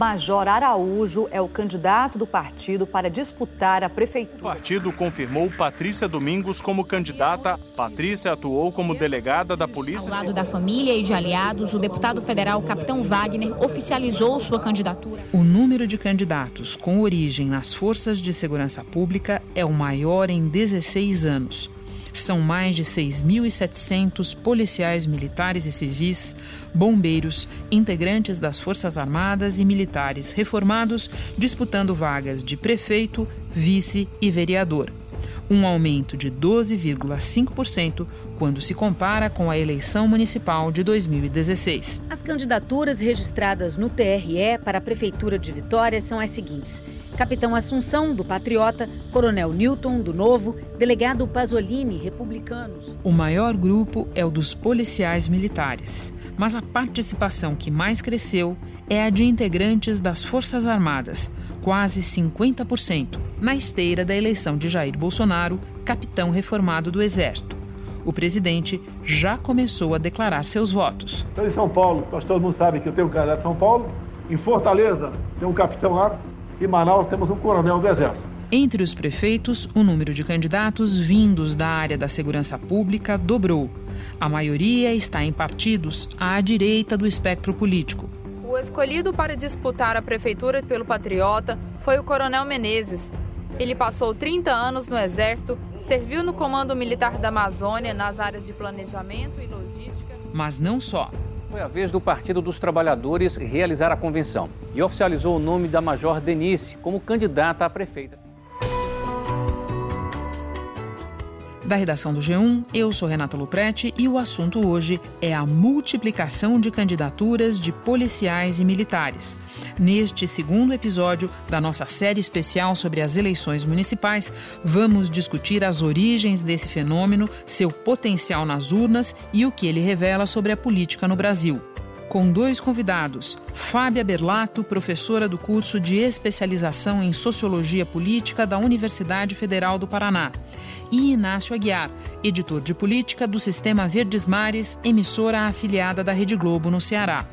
Major Araújo é o candidato do partido para disputar a prefeitura. O partido confirmou Patrícia Domingos como candidata. Patrícia atuou como delegada da Polícia. Ao lado da família e de aliados, o deputado federal Capitão Wagner oficializou sua candidatura. O número de candidatos com origem nas forças de segurança pública é o maior em 16 anos. São mais de 6.700 policiais militares e civis, bombeiros, integrantes das Forças Armadas e militares reformados disputando vagas de prefeito, vice e vereador. Um aumento de 12,5% quando se compara com a eleição municipal de 2016. As candidaturas registradas no TRE para a Prefeitura de Vitória são as seguintes: Capitão Assunção, do Patriota, Coronel Newton, do Novo, Delegado Pasolini, Republicanos. O maior grupo é o dos policiais militares, mas a participação que mais cresceu é a de integrantes das Forças Armadas, quase 50%, na esteira da eleição de Jair Bolsonaro, capitão reformado do Exército. O presidente já começou a declarar seus votos. Então, em São Paulo, nós todo mundo sabe que eu tenho um candidato de São Paulo. Em Fortaleza, tem um capitão lá e Manaus temos um coronel do Exército. Entre os prefeitos, o número de candidatos vindos da área da segurança pública dobrou. A maioria está em partidos à direita do espectro político. O escolhido para disputar a prefeitura pelo Patriota foi o Coronel Menezes. Ele passou 30 anos no Exército, serviu no Comando Militar da Amazônia nas áreas de planejamento e logística. Mas não só. Foi a vez do Partido dos Trabalhadores realizar a convenção e oficializou o nome da Major Denise como candidata a prefeita. Da redação do G1, eu sou Renata Luprete e o assunto hoje é a multiplicação de candidaturas de policiais e militares. Neste segundo episódio da nossa série especial sobre as eleições municipais, vamos discutir as origens desse fenômeno, seu potencial nas urnas e o que ele revela sobre a política no Brasil com dois convidados: Fábia Berlato, professora do curso de especialização em Sociologia Política da Universidade Federal do Paraná, e Inácio Aguiar, editor de política do Sistema Verdes Mares, emissora afiliada da Rede Globo no Ceará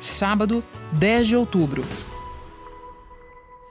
sábado, 10 de outubro.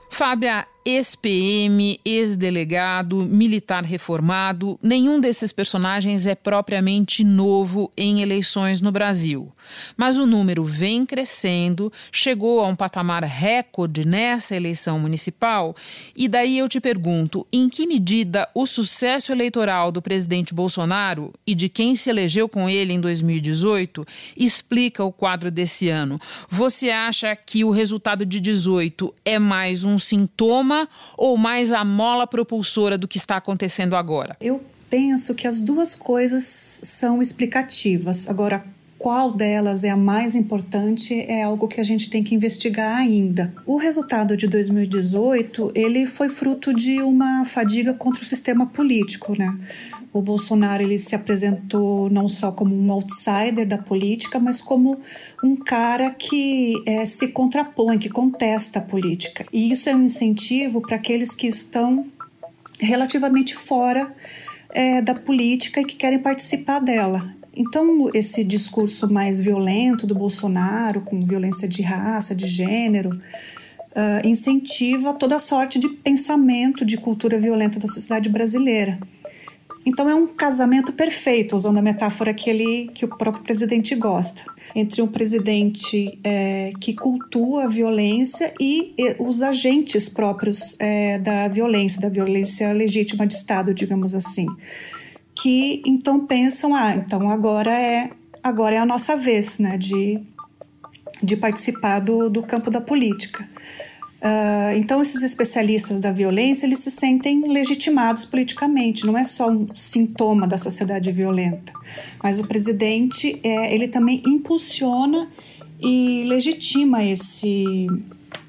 Fábia, ex-PM, ex-delegado, militar reformado, nenhum desses personagens é propriamente novo em eleições no Brasil. Mas o número vem crescendo, chegou a um patamar recorde nessa eleição municipal, e daí eu te pergunto: em que medida o sucesso eleitoral do presidente Bolsonaro e de quem se elegeu com ele em 2018 explica o quadro desse ano? Você acha que o resultado de 18 é mais um sintoma? Ou mais a mola propulsora do que está acontecendo agora? Eu penso que as duas coisas são explicativas. Agora, qual delas é a mais importante é algo que a gente tem que investigar ainda. O resultado de 2018 ele foi fruto de uma fadiga contra o sistema político, né? O Bolsonaro ele se apresentou não só como um outsider da política, mas como um cara que é, se contrapõe, que contesta a política. E isso é um incentivo para aqueles que estão relativamente fora é, da política e que querem participar dela. Então, esse discurso mais violento do Bolsonaro, com violência de raça, de gênero, uh, incentiva toda sorte de pensamento de cultura violenta da sociedade brasileira. Então, é um casamento perfeito, usando a metáfora que, ele, que o próprio presidente gosta, entre um presidente é, que cultua a violência e, e os agentes próprios é, da violência, da violência legítima de Estado, digamos assim que então pensam, ah, então agora é agora é a nossa vez, né, de, de participar do, do campo da política. Uh, então esses especialistas da violência eles se sentem legitimados politicamente, não é só um sintoma da sociedade violenta, mas o presidente é, ele também impulsiona e legitima esse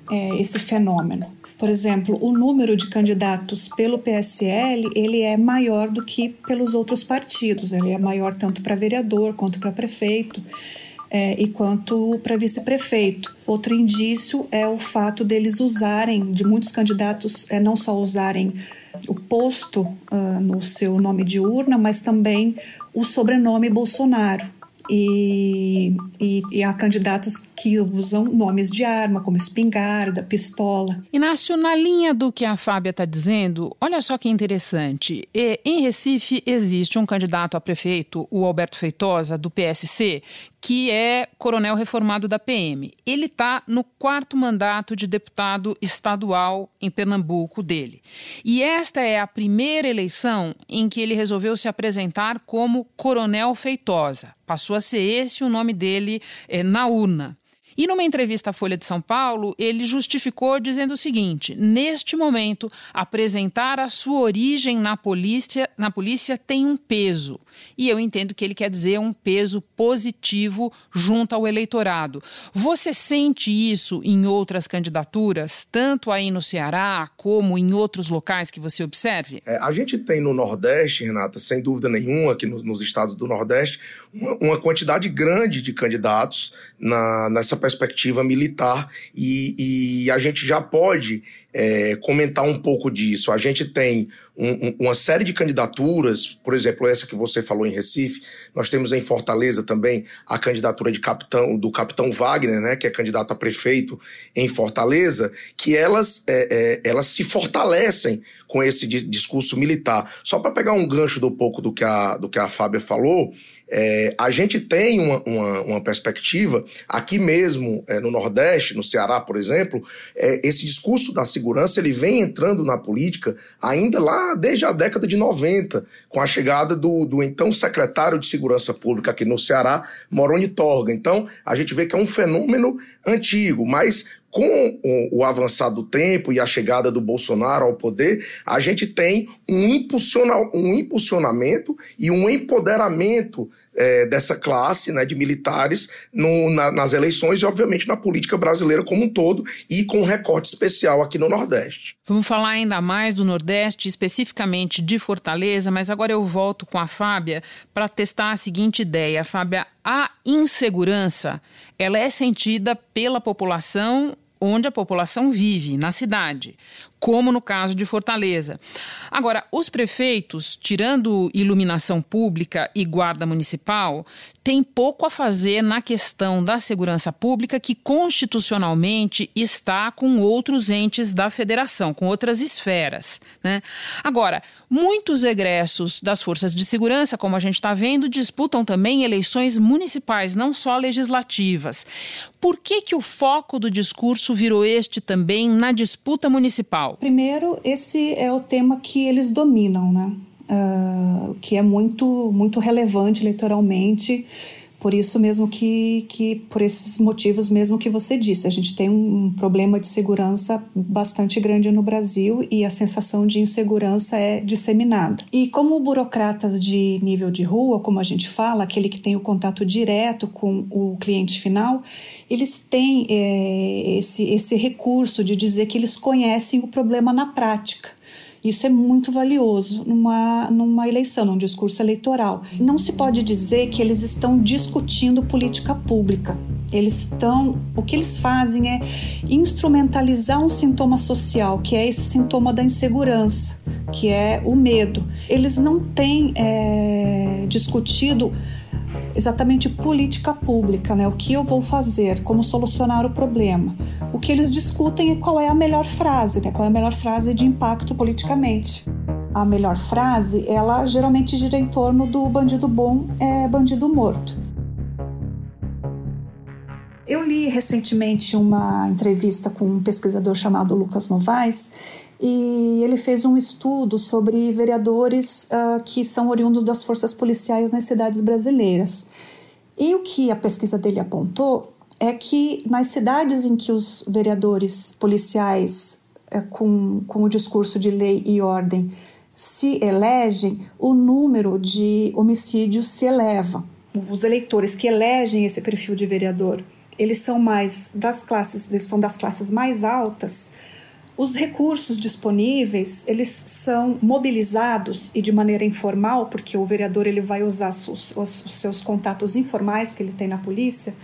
é, esse fenômeno. Por exemplo, o número de candidatos pelo PSL ele é maior do que pelos outros partidos. Ele é maior tanto para vereador quanto para prefeito. É, e quanto para vice-prefeito. Outro indício é o fato deles usarem, de muitos candidatos é, não só usarem o posto uh, no seu nome de urna, mas também o sobrenome Bolsonaro. E, e, e, há candidatos que usam nomes de arma, como espingarda, pistola. Inácio, na linha do que a Fábia está dizendo, olha só que interessante. E, em Recife existe um candidato a prefeito, o Alberto Feitosa, do PSC, que é coronel reformado da PM. Ele está no quarto mandato de deputado estadual em Pernambuco dele. E esta é a primeira eleição em que ele resolveu se apresentar como Coronel Feitosa. Passou a ser esse o nome dele é, na urna. E numa entrevista à Folha de São Paulo, ele justificou dizendo o seguinte: neste momento, apresentar a sua origem na polícia, na polícia tem um peso. E eu entendo que ele quer dizer um peso positivo junto ao eleitorado. Você sente isso em outras candidaturas, tanto aí no Ceará como em outros locais que você observe? É, a gente tem no Nordeste, Renata, sem dúvida nenhuma, aqui no, nos estados do Nordeste, uma, uma quantidade grande de candidatos na, nessa perspectiva militar e, e a gente já pode é, comentar um pouco disso. A gente tem um, um, uma série de candidaturas, por exemplo, essa que você falou em Recife, nós temos em Fortaleza também a candidatura de capitão, do capitão Wagner, né, que é candidato a prefeito em Fortaleza, que elas, é, é, elas se fortalecem com esse discurso militar. Só para pegar um gancho do pouco do que a, do que a Fábia falou, é, a gente tem uma, uma, uma, perspectiva, aqui mesmo é, no Nordeste, no Ceará, por exemplo, é, esse discurso da segurança ele vem entrando na política ainda lá desde a década de 90, com a chegada do, do então secretário de Segurança Pública aqui no Ceará, Moroni Torga. Então, a gente vê que é um fenômeno antigo, mas com o, o avançar do tempo e a chegada do Bolsonaro ao poder, a gente tem um, impulsiona, um impulsionamento e um empoderamento é, dessa classe né, de militares no, na, nas eleições e, obviamente, na política brasileira como um todo e com um recorte especial aqui no Nordeste. Vamos falar ainda mais do Nordeste, especificamente de Fortaleza, mas agora eu volto com a Fábia para testar a seguinte ideia. Fábia, a insegurança ela é sentida pela população onde a população vive, na cidade como no caso de Fortaleza. Agora, os prefeitos, tirando iluminação pública e guarda municipal, têm pouco a fazer na questão da segurança pública, que constitucionalmente está com outros entes da federação, com outras esferas. Né? Agora, muitos egressos das forças de segurança, como a gente está vendo, disputam também eleições municipais, não só legislativas. Por que, que o foco do discurso virou este também na disputa municipal? Primeiro, esse é o tema que eles dominam, né? Uh, que é muito, muito relevante eleitoralmente por isso mesmo que, que, por esses motivos mesmo que você disse, a gente tem um problema de segurança bastante grande no Brasil e a sensação de insegurança é disseminada. E como burocratas de nível de rua, como a gente fala, aquele que tem o contato direto com o cliente final, eles têm é, esse, esse recurso de dizer que eles conhecem o problema na prática. Isso é muito valioso numa, numa eleição, num discurso eleitoral. Não se pode dizer que eles estão discutindo política pública. Eles estão, o que eles fazem é instrumentalizar um sintoma social, que é esse sintoma da insegurança, que é o medo. Eles não têm é, discutido exatamente política pública, né? O que eu vou fazer, como solucionar o problema. O que eles discutem é qual é a melhor frase, né? Qual é a melhor frase de impacto politicamente. A melhor frase, ela geralmente gira em torno do bandido bom é bandido morto. Eu li recentemente uma entrevista com um pesquisador chamado Lucas Novaes e ele fez um estudo sobre vereadores uh, que são oriundos das forças policiais nas cidades brasileiras. E o que a pesquisa dele apontou é que nas cidades em que os vereadores policiais uh, com, com o discurso de lei e ordem se elegem, o número de homicídios se eleva. Os eleitores que elegem esse perfil de vereador, eles são mais das classes, eles são das classes mais altas, os recursos disponíveis, eles são mobilizados e de maneira informal, porque o vereador ele vai usar os, os, os seus contatos informais que ele tem na polícia,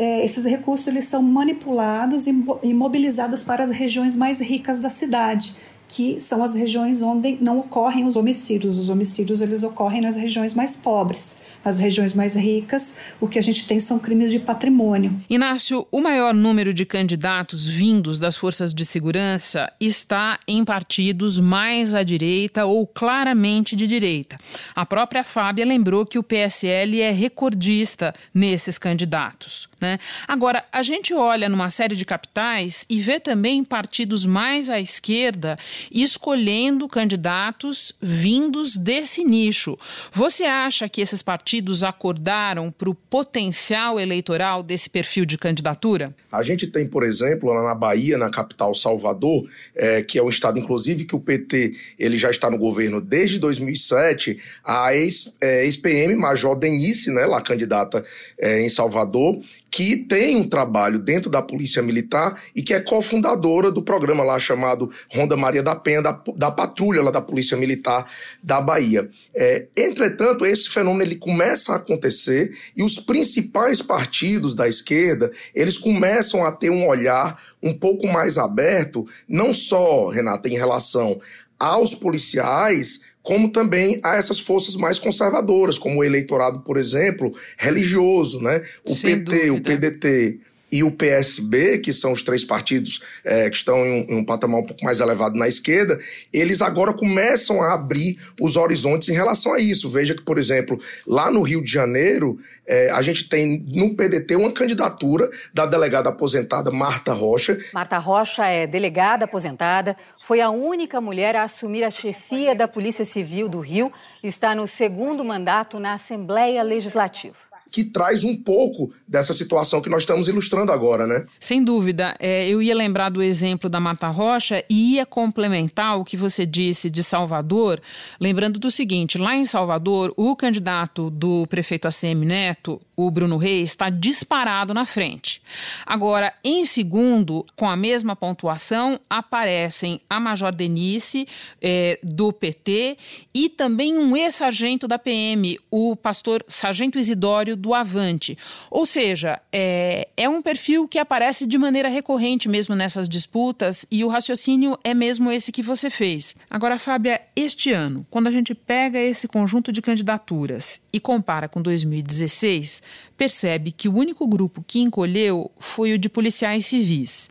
é, esses recursos eles são manipulados e, e mobilizados para as regiões mais ricas da cidade, que são as regiões onde não ocorrem os homicídios. Os homicídios eles ocorrem nas regiões mais pobres. As regiões mais ricas, o que a gente tem são crimes de patrimônio. Inácio, o maior número de candidatos vindos das forças de segurança está em partidos mais à direita ou claramente de direita. A própria Fábia lembrou que o PSL é recordista nesses candidatos. Né? Agora, a gente olha numa série de capitais e vê também partidos mais à esquerda escolhendo candidatos vindos desse nicho. Você acha que esses partidos acordaram para o potencial eleitoral desse perfil de candidatura? A gente tem, por exemplo, lá na Bahia, na capital Salvador, é, que é um estado, inclusive, que o PT ele já está no governo desde 2007, a ex-PM, é, Major Denise, né, lá candidata é, em Salvador, que tem um trabalho dentro da Polícia Militar e que é cofundadora do programa lá chamado Ronda Maria da Penha, da, da patrulha lá da Polícia Militar da Bahia. É, entretanto, esse fenômeno ele começa a acontecer e os principais partidos da esquerda, eles começam a ter um olhar um pouco mais aberto, não só, Renata, em relação aos policiais, como também a essas forças mais conservadoras, como o eleitorado, por exemplo, religioso, né? O Sem PT, dúvida. o PDT e o PSB, que são os três partidos é, que estão em um, em um, patamar um pouco mais elevado na esquerda, eles agora começam a abrir os horizontes em relação a isso. Veja que, por exemplo, lá no Rio de Janeiro, é, a gente tem no PDT uma candidatura da delegada aposentada Marta Rocha. Marta Rocha é delegada aposentada, foi a única mulher a assumir a chefia da Polícia Civil do Rio está no segundo mandato na Assembleia Legislativa que traz um pouco dessa situação que nós estamos ilustrando agora, né? Sem dúvida. É, eu ia lembrar do exemplo da Mata Rocha e ia complementar o que você disse de Salvador, lembrando do seguinte: lá em Salvador, o candidato do prefeito ACM Neto, o Bruno Reis, está disparado na frente. Agora, em segundo, com a mesma pontuação, aparecem a Major Denise, é, do PT, e também um ex-sargento da PM, o pastor Sargento Isidório do Avante. Ou seja, é, é um perfil que aparece de maneira recorrente mesmo nessas disputas e o raciocínio é mesmo esse que você fez. Agora, Fábia, este ano, quando a gente pega esse conjunto de candidaturas e compara com 2016, percebe que o único grupo que encolheu foi o de policiais civis.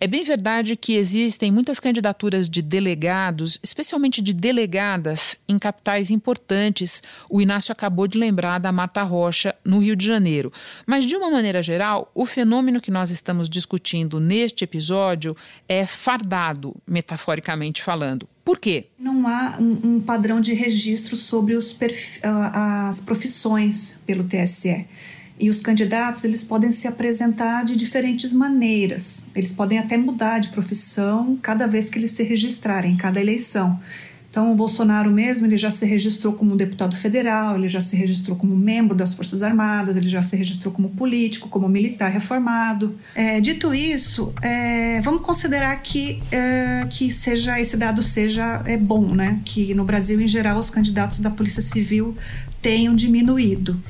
É bem verdade que existem muitas candidaturas de delegados, especialmente de delegadas, em capitais importantes. O Inácio acabou de lembrar da Mata Rocha, no Rio de Janeiro. Mas, de uma maneira geral, o fenômeno que nós estamos discutindo neste episódio é fardado, metaforicamente falando. Por quê? Não há um, padrão de registro sobre os as profissões pelo TSE. E os candidatos eles podem se apresentar de diferentes maneiras. Eles podem até mudar de profissão cada vez que eles se registrarem, em cada eleição. Então, o Bolsonaro mesmo, ele já se registrou como deputado federal, ele já se registrou como membro das Forças Armadas, ele já se registrou como político, como militar reformado. É, dito isso, é, vamos considerar que, é, que seja esse dado seja é bom, né? Que no Brasil, em geral, os candidatos da Polícia Civil tenham diminuído.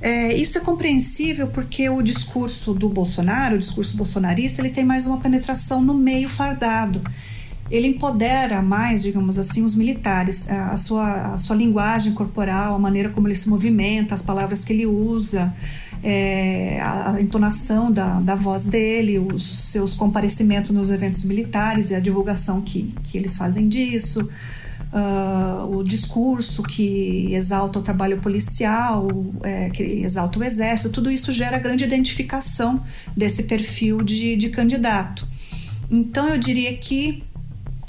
É, isso é compreensível porque o discurso do Bolsonaro, o discurso bolsonarista, ele tem mais uma penetração no meio fardado. Ele empodera mais, digamos assim, os militares, a sua, a sua linguagem corporal, a maneira como ele se movimenta, as palavras que ele usa, é, a, entonação da, da voz dele, os seus comparecimentos nos eventos militares e a divulgação que, que eles fazem disso uh, o discurso que exalta o trabalho policial, é, que exalta o exército, tudo isso gera grande identificação desse perfil de, de candidato. Então, eu diria que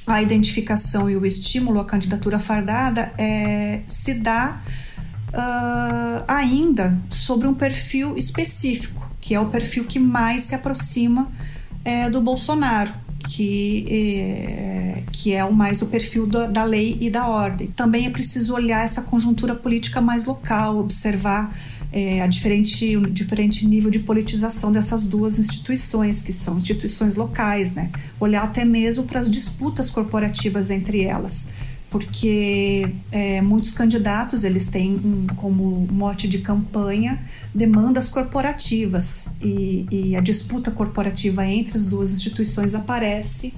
a identificação e o estímulo à candidatura fardada é, se dá uh, ainda sobre um perfil específico, que é o perfil que mais se aproxima é, do Bolsonaro que, é, que é o mais o perfil da, da lei e da ordem. Também é preciso olhar essa conjuntura política mais local, observar é, a diferente, um diferente nível de politização dessas duas instituições, que são instituições locais, né? Olhar até mesmo para as disputas corporativas entre elas porque é, muitos candidatos eles têm um, como mote de campanha demandas corporativas. E, e, a disputa corporativa entre as duas instituições aparece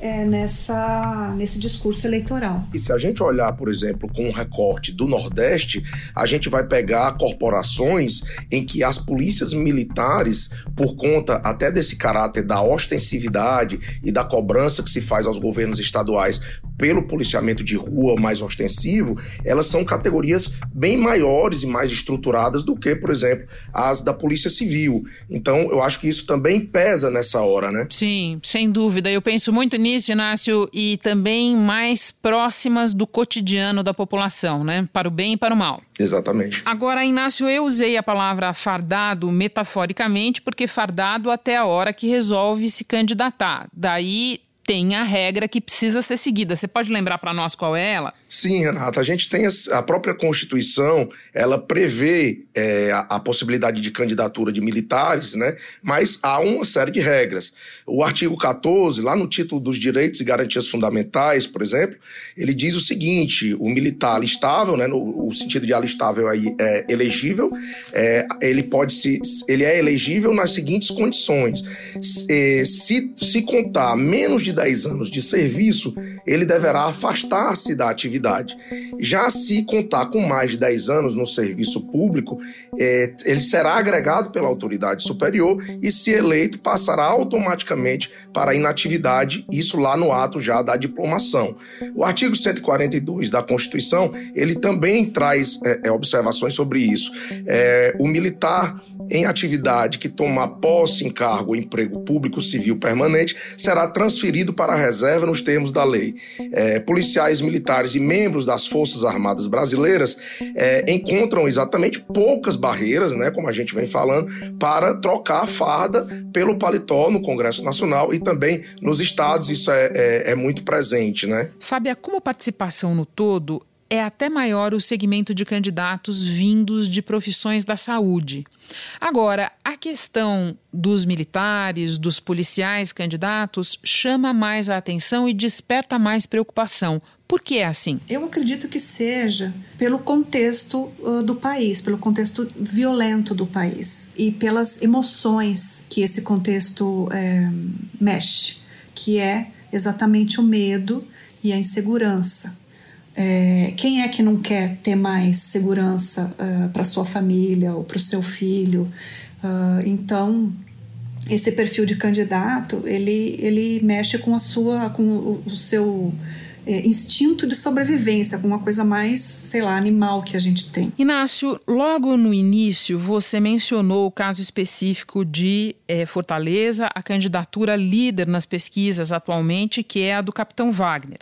é, nessa, nesse discurso eleitoral. E se a gente olhar, por exemplo, com um recorte do Nordeste, a gente vai pegar corporações em que as polícias militares, por conta até desse caráter da ostensividade e da cobrança que se faz aos governos estaduais pelo policiamento de rua mais ostensivo, elas são categorias bem maiores e mais estruturadas do que, por exemplo, as da Polícia Civil. Então, eu acho que isso também pesa nessa hora, né? Sim, sem dúvida. Eu penso muito nisso, Inácio, e também mais próximas do cotidiano da população, né? Para o bem e para o mal. Exatamente. Agora, Inácio, eu usei a palavra fardado metaforicamente, porque fardado até a hora que resolve se candidatar. Daí tem a regra que precisa ser seguida. Você pode lembrar para nós qual é ela? Sim, Renata. A gente tem a própria Constituição, ela prevê é, a, a, possibilidade de candidatura de militares, né? Mas há uma série de regras. O artigo 14, lá no título dos direitos e garantias fundamentais, por exemplo, ele diz o seguinte: o militar alistável, né? No o sentido de alistável aí é elegível, é, ele pode se, ele é elegível nas seguintes condições: se, se, se contar menos de 10 anos de serviço, ele deverá afastar-se da atividade. Já se contar com mais de 10 anos no serviço público, é, ele será agregado pela autoridade superior e, se eleito, passará automaticamente para a inatividade, isso lá no ato já da diplomação. O artigo 142 da Constituição, ele também traz é, é, observações sobre isso. É, o militar em atividade que tomar posse em cargo ou emprego público civil permanente será transferido para a reserva nos termos da lei. É, policiais militares e membros das Forças Armadas Brasileiras é, encontram exatamente poucas barreiras, né, como a gente vem falando, para trocar a farda pelo paletó no Congresso Nacional e também nos estados, isso é, é, é muito presente. Né? Fábia, como participação no todo, é até maior o segmento de candidatos vindos de profissões da saúde. Agora, a questão dos militares, dos policiais candidatos chama mais a atenção e desperta mais preocupação. Por que é assim? Eu acredito que seja pelo contexto uh, do país, pelo contexto violento do país e pelas emoções que esse contexto é, mexe, que é exatamente o medo e a insegurança. É, quem é que não quer ter mais segurança uh, ah, para sua família ou para o seu filho? Uh, então, esse perfil de candidato ele, ele mexe com a sua com o, o seu é, instinto de sobrevivência, com uma coisa mais, sei lá, animal que a gente tem. Inácio, logo no início você mencionou o caso específico de é, Fortaleza, a candidatura líder nas pesquisas atualmente, que é a do Capitão Wagner.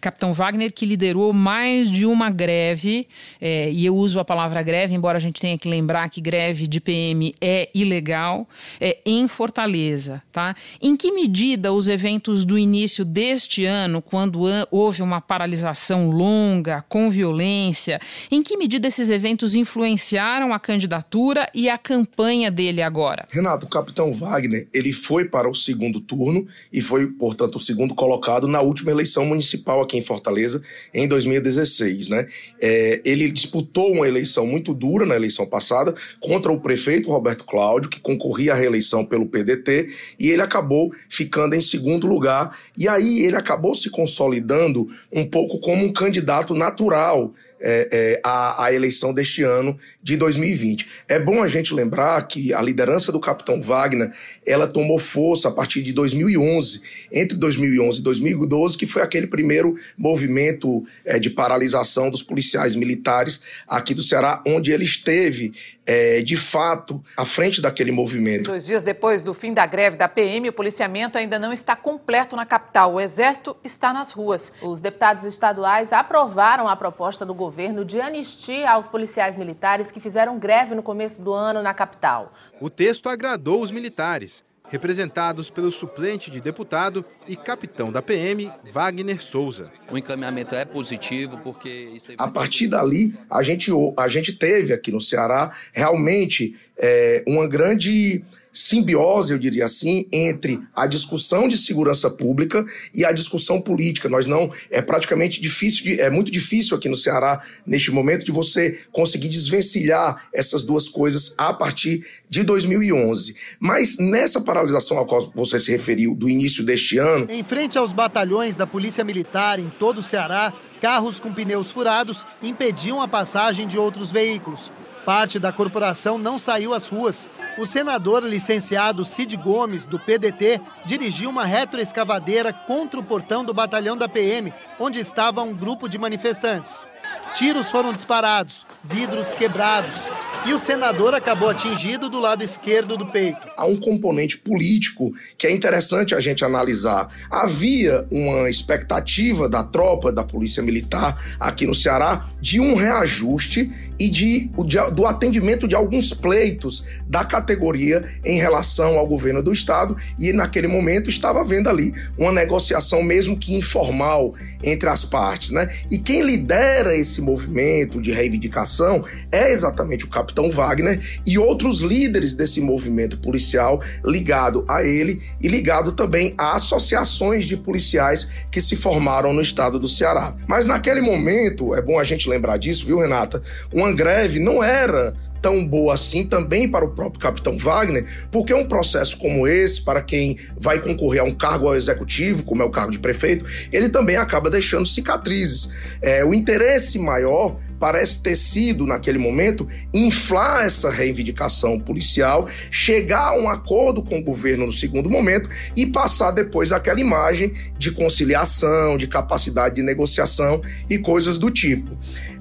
Capitão Wagner que liderou mais de uma greve, é, e eu uso a palavra greve, embora a gente tenha que lembrar que greve de PM é ilegal, é, em Fortaleza. Tá? Em que medida os eventos do início deste ano, quando houve houve uma paralisação longa, com violência? Em que medida esses eventos influenciaram a candidatura e a campanha dele agora? Renato, o capitão Wagner, ele foi para o segundo turno e foi, portanto, o segundo colocado na última eleição municipal aqui em Fortaleza, em 2016, né? É, ele disputou uma eleição muito dura na eleição passada contra o prefeito Roberto Cláudio, que concorria à reeleição pelo PDT, e ele acabou ficando em segundo lugar. E aí ele acabou se consolidando um pouco como um candidato natural é, é, à, à, eleição deste ano de 2020. É bom a gente lembrar que a liderança do capitão Wagner ela tomou força a partir de 2011, entre 2011 e 2012, que foi aquele primeiro movimento é, de paralisação dos policiais militares aqui do Ceará, onde ele esteve é, de fato à frente daquele movimento. Dois dias depois do fim da greve da PM, o policiamento ainda não está completo na capital. O Exército está nas ruas. Os deputados estaduais aprovaram a proposta do governo governo de anistia aos policiais militares que fizeram greve no começo do ano na capital. O texto agradou os militares, representados pelo suplente de deputado e capitão da PM, Wagner Souza. O encaminhamento é positivo porque... A partir dali, a gente, a gente teve aqui no Ceará realmente é, uma grande simbiose, eu diria assim, entre a discussão de segurança pública e a discussão política. Nós não é praticamente difícil, de, é muito difícil aqui no Ceará neste momento de você conseguir desvencilhar essas duas coisas a partir de 2011. Mas nessa paralisação a qual você se referiu do início deste ano, em frente aos batalhões da Polícia Militar em todo o Ceará, carros com pneus furados impediam a passagem de outros veículos. Parte da corporação não saiu às ruas o senador licenciado Cid Gomes, do PDT, dirigiu uma retroescavadeira contra o portão do batalhão da PM, onde estava um grupo de manifestantes. Tiros foram disparados, vidros quebrados, e o senador acabou atingido do lado esquerdo do peito. Há um componente político que é interessante a gente analisar. Havia uma expectativa da tropa, da Polícia Militar aqui no Ceará, de um reajuste e de, de, do atendimento de alguns pleitos da categoria em relação ao governo do Estado. E naquele momento estava havendo ali uma negociação, mesmo que informal, entre as partes. Né? E quem lidera esse movimento de reivindicação é exatamente o capitão Wagner e outros líderes desse movimento policial ligado a ele e ligado também a associações de policiais que se formaram no estado do Ceará. Mas naquele momento, é bom a gente lembrar disso, viu, Renata? Uma greve não era tão boa assim também para o próprio capitão Wagner, porque um processo como esse, para quem vai concorrer a um cargo executivo, como é o cargo de prefeito, ele também acaba deixando cicatrizes. É, o interesse maior parece ter sido, naquele momento, inflar essa reivindicação policial, chegar a um acordo com o governo no segundo momento e passar depois aquela imagem de conciliação, de capacidade de negociação e coisas do tipo.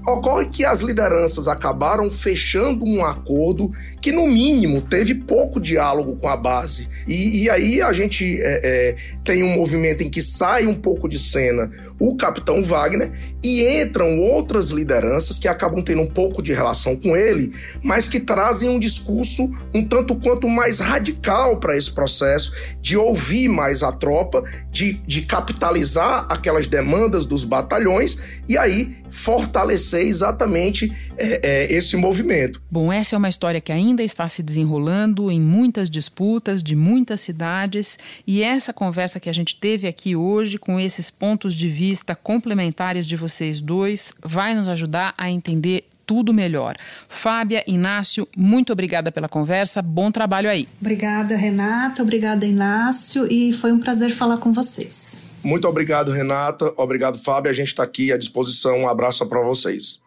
Ocorre que as lideranças acabaram fechando um acordo que, no mínimo, teve pouco diálogo com a base. E, e aí a gente é, é, tem um movimento em que sai um pouco de cena o capitão Wagner e entram outras lideranças que acabam tendo um pouco de relação com ele, mas que trazem um discurso um tanto quanto mais radical para esse processo, de ouvir mais a tropa, de, de capitalizar aquelas demandas dos batalhões e aí fortalecer exatamente é, é, esse movimento. Bom, essa é uma história que ainda está se desenrolando em muitas disputas de muitas cidades e essa conversa que a gente teve aqui hoje com esses pontos de vista complementares de vocês dois vai nos ajudar a entender tudo melhor. Fábia, Inácio, muito obrigada pela conversa. Bom trabalho aí. Obrigada, Renata. Obrigada, Inácio. E foi um prazer falar com vocês. Muito obrigado, Renata. Obrigado, Fábio. A gente está aqui à disposição. Um abraço para vocês.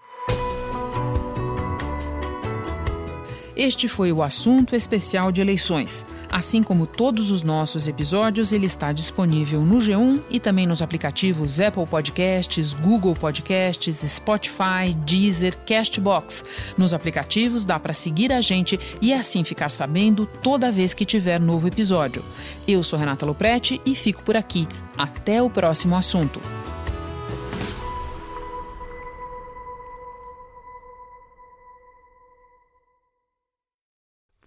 Este foi o assunto especial de eleições. Assim como todos os nossos episódios, ele está disponível no G1 e também nos aplicativos Apple Podcasts, Google Podcasts, Spotify, Deezer, Castbox. Nos aplicativos dá para seguir a gente e assim ficar sabendo toda vez que tiver novo episódio. Eu sou Renata Loprete e fico por aqui. Até o próximo assunto.